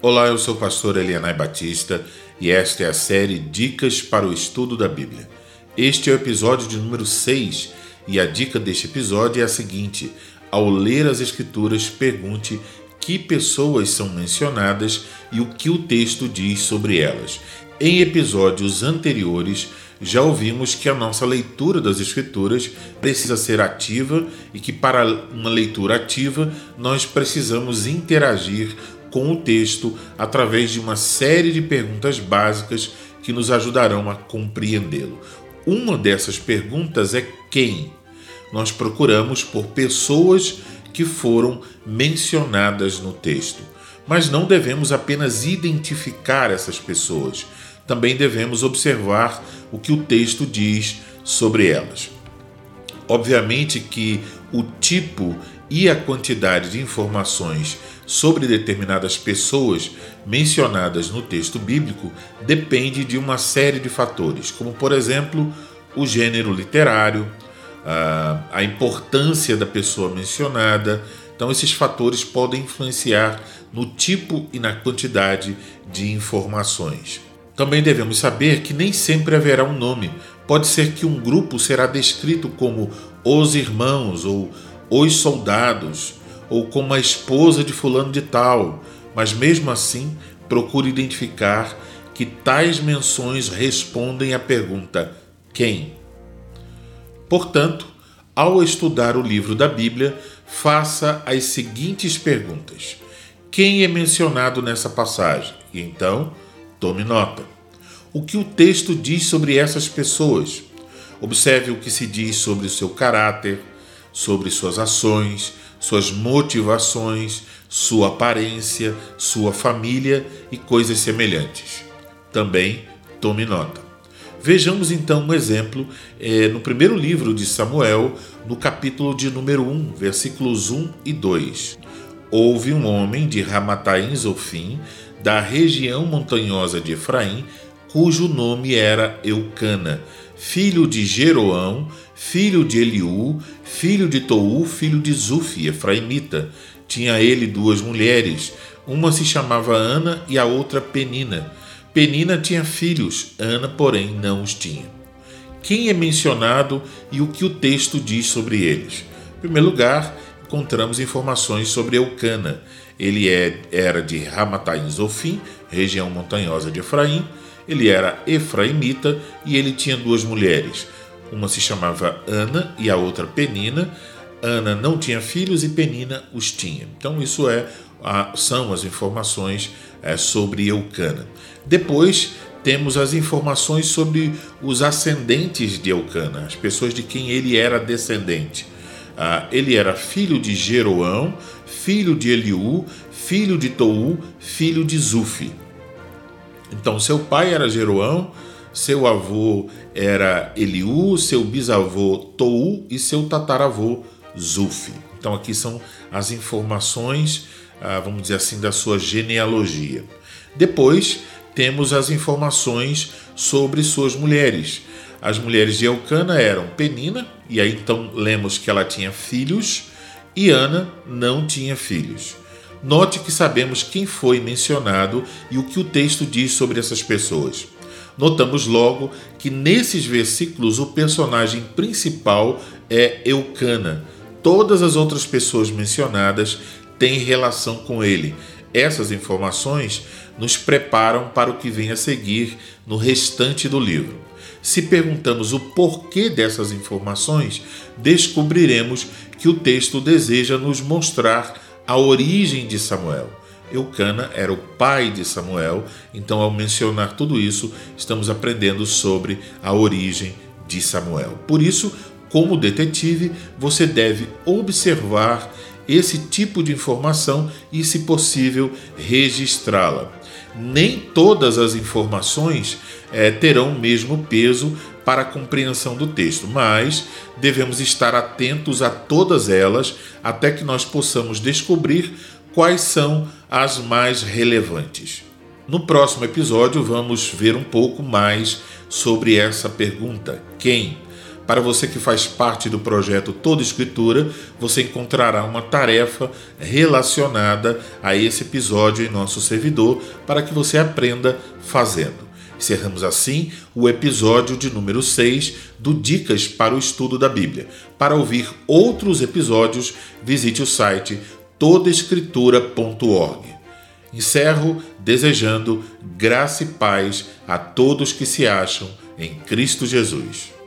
Olá, eu sou o pastor Elianai Batista e esta é a série Dicas para o Estudo da Bíblia. Este é o episódio de número 6 e a dica deste episódio é a seguinte: ao ler as Escrituras, pergunte que pessoas são mencionadas e o que o texto diz sobre elas. Em episódios anteriores, já ouvimos que a nossa leitura das Escrituras precisa ser ativa e que, para uma leitura ativa, nós precisamos interagir com o texto através de uma série de perguntas básicas que nos ajudarão a compreendê-lo. Uma dessas perguntas é quem? Nós procuramos por pessoas que foram mencionadas no texto. Mas não devemos apenas identificar essas pessoas, também devemos observar o que o texto diz sobre elas. Obviamente que o tipo e a quantidade de informações sobre determinadas pessoas mencionadas no texto bíblico depende de uma série de fatores, como por exemplo o gênero literário, a importância da pessoa mencionada. Então, esses fatores podem influenciar no tipo e na quantidade de informações. Também devemos saber que nem sempre haverá um nome. Pode ser que um grupo será descrito como os irmãos ou os soldados ou como a esposa de fulano de tal, mas mesmo assim procure identificar que tais menções respondem à pergunta quem. Portanto, ao estudar o livro da Bíblia, faça as seguintes perguntas: Quem é mencionado nessa passagem? E então, tome nota. O que o texto diz sobre essas pessoas? Observe o que se diz sobre o seu caráter, sobre suas ações, suas motivações, sua aparência, sua família e coisas semelhantes. Também tome nota. Vejamos então um exemplo é, no primeiro livro de Samuel, no capítulo de número 1, versículos 1 e 2. Houve um homem de Ramataim Zofim, da região montanhosa de Efraim, cujo nome era Eucana, filho de Jeroão, filho de Eliú, filho de Tou, filho de Zufi, efraimita. Tinha ele duas mulheres, uma se chamava Ana e a outra Penina. Penina tinha filhos, Ana, porém, não os tinha. Quem é mencionado e o que o texto diz sobre eles? Em primeiro lugar, encontramos informações sobre Eucana. Ele é, era de Ramataim Zofim, região montanhosa de Efraim. Ele era efraimita e ele tinha duas mulheres. Uma se chamava Ana e a outra Penina. Ana não tinha filhos e Penina os tinha. Então, isso é são as informações é, sobre Eucana. Depois temos as informações sobre os ascendentes de Eucana, as pessoas de quem ele era descendente. Ah, ele era filho de Jeroão, filho de Eliú, filho de Tou, filho de Zufi. Então, seu pai era Jeroão, seu avô era Eliú, seu bisavô Tou e seu tataravô Zufi. Então aqui são as informações, ah, vamos dizer assim, da sua genealogia. Depois temos as informações sobre suas mulheres. As mulheres de Elcana eram Penina, e aí então lemos que ela tinha filhos, e Ana não tinha filhos. Note que sabemos quem foi mencionado e o que o texto diz sobre essas pessoas notamos logo que nesses versículos o personagem principal é Eucana. Todas as outras pessoas mencionadas têm relação com ele. Essas informações nos preparam para o que vem a seguir no restante do livro. Se perguntamos o porquê dessas informações, descobriremos que o texto deseja nos mostrar a origem de Samuel. Eucana era o pai de Samuel, então, ao mencionar tudo isso, estamos aprendendo sobre a origem de Samuel. Por isso, como detetive, você deve observar esse tipo de informação e, se possível, registrá-la. Nem todas as informações é, terão o mesmo peso para a compreensão do texto, mas devemos estar atentos a todas elas até que nós possamos descobrir quais são as mais relevantes. No próximo episódio, vamos ver um pouco mais sobre essa pergunta: quem? Para você que faz parte do projeto Toda Escritura, você encontrará uma tarefa relacionada a esse episódio em nosso servidor para que você aprenda fazendo. Encerramos assim o episódio de número 6 do Dicas para o Estudo da Bíblia. Para ouvir outros episódios, visite o site todaescritura.org. Encerro desejando graça e paz a todos que se acham em Cristo Jesus.